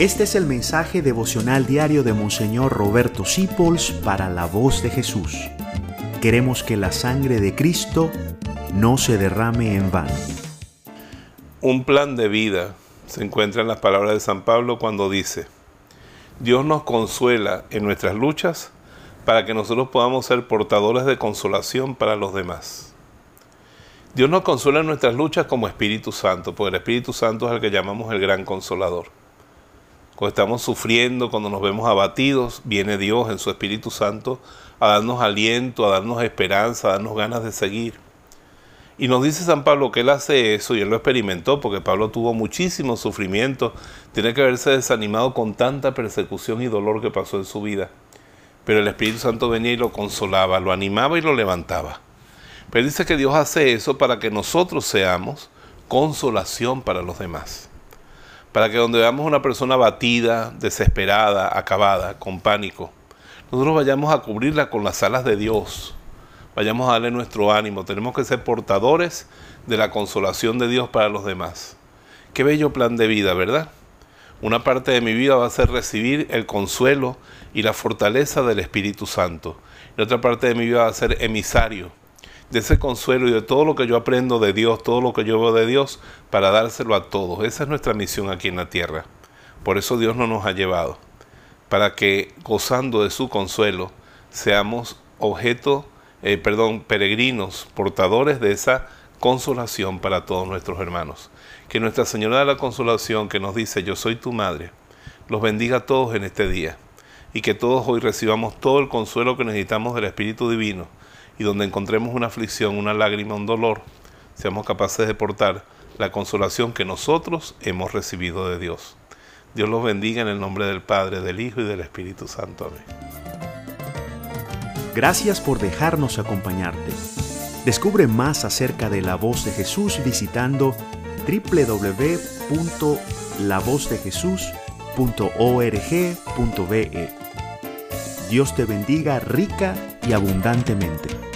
Este es el mensaje devocional diario de Monseñor Roberto Sipols para la voz de Jesús. Queremos que la sangre de Cristo no se derrame en vano. Un plan de vida se encuentra en las palabras de San Pablo cuando dice, Dios nos consuela en nuestras luchas para que nosotros podamos ser portadores de consolación para los demás. Dios nos consuela en nuestras luchas como Espíritu Santo, porque el Espíritu Santo es el que llamamos el gran consolador. Cuando estamos sufriendo, cuando nos vemos abatidos, viene Dios en su Espíritu Santo a darnos aliento, a darnos esperanza, a darnos ganas de seguir. Y nos dice San Pablo que él hace eso y él lo experimentó porque Pablo tuvo muchísimo sufrimiento, tiene que haberse desanimado con tanta persecución y dolor que pasó en su vida. Pero el Espíritu Santo venía y lo consolaba, lo animaba y lo levantaba. Pero dice que Dios hace eso para que nosotros seamos consolación para los demás para que donde veamos una persona batida, desesperada, acabada, con pánico, nosotros vayamos a cubrirla con las alas de Dios, vayamos a darle nuestro ánimo, tenemos que ser portadores de la consolación de Dios para los demás. Qué bello plan de vida, ¿verdad? Una parte de mi vida va a ser recibir el consuelo y la fortaleza del Espíritu Santo. Y otra parte de mi vida va a ser emisario de ese consuelo y de todo lo que yo aprendo de Dios, todo lo que yo veo de Dios, para dárselo a todos. Esa es nuestra misión aquí en la tierra. Por eso Dios no nos ha llevado, para que gozando de su consuelo seamos objeto, eh, perdón, peregrinos, portadores de esa consolación para todos nuestros hermanos. Que Nuestra Señora de la Consolación, que nos dice, yo soy tu madre, los bendiga a todos en este día y que todos hoy recibamos todo el consuelo que necesitamos del Espíritu Divino y donde encontremos una aflicción, una lágrima, un dolor, seamos capaces de portar la consolación que nosotros hemos recibido de Dios. Dios los bendiga en el nombre del Padre, del Hijo y del Espíritu Santo. Amén. Gracias por dejarnos acompañarte. Descubre más acerca de la voz de Jesús visitando www.lavozdejesús.org.be. Dios te bendiga rica y abundantemente.